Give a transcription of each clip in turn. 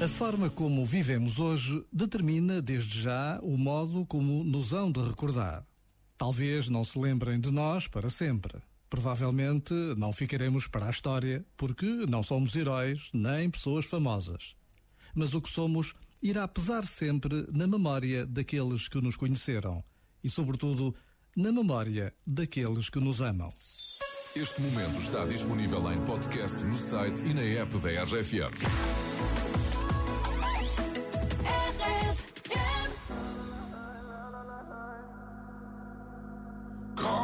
A forma como vivemos hoje determina, desde já, o modo como nos hão de recordar. Talvez não se lembrem de nós para sempre. Provavelmente não ficaremos para a história, porque não somos heróis nem pessoas famosas. Mas o que somos irá pesar sempre na memória daqueles que nos conheceram e, sobretudo, na memória daqueles que nos amam. Este momento está disponível em podcast no site e na app da RFM.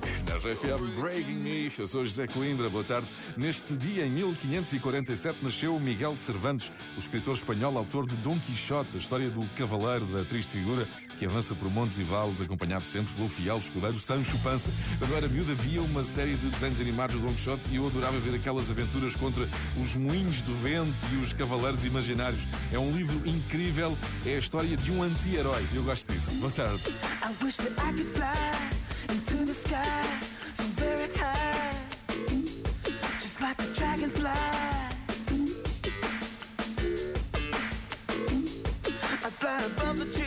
RFM Breaking Me. Eu sou José Coimbra, boa tarde. Neste dia, em 1547, nasceu Miguel Cervantes, o escritor espanhol, autor de Dom Quixote, a história do cavaleiro da triste figura que avança por montes e vales, acompanhado sempre pelo fiel escudeiro Sancho Panza. Eu era miúdo, havia uma série de desenhos animados do Dom Quixote e eu adorava ver aquelas aventuras contra os moinhos do vento e os cavaleiros imaginários. É um livro incrível, é a história de um anti-herói. Eu gosto disso. Boa tarde. so very high, just like a dragonfly. I fly above the.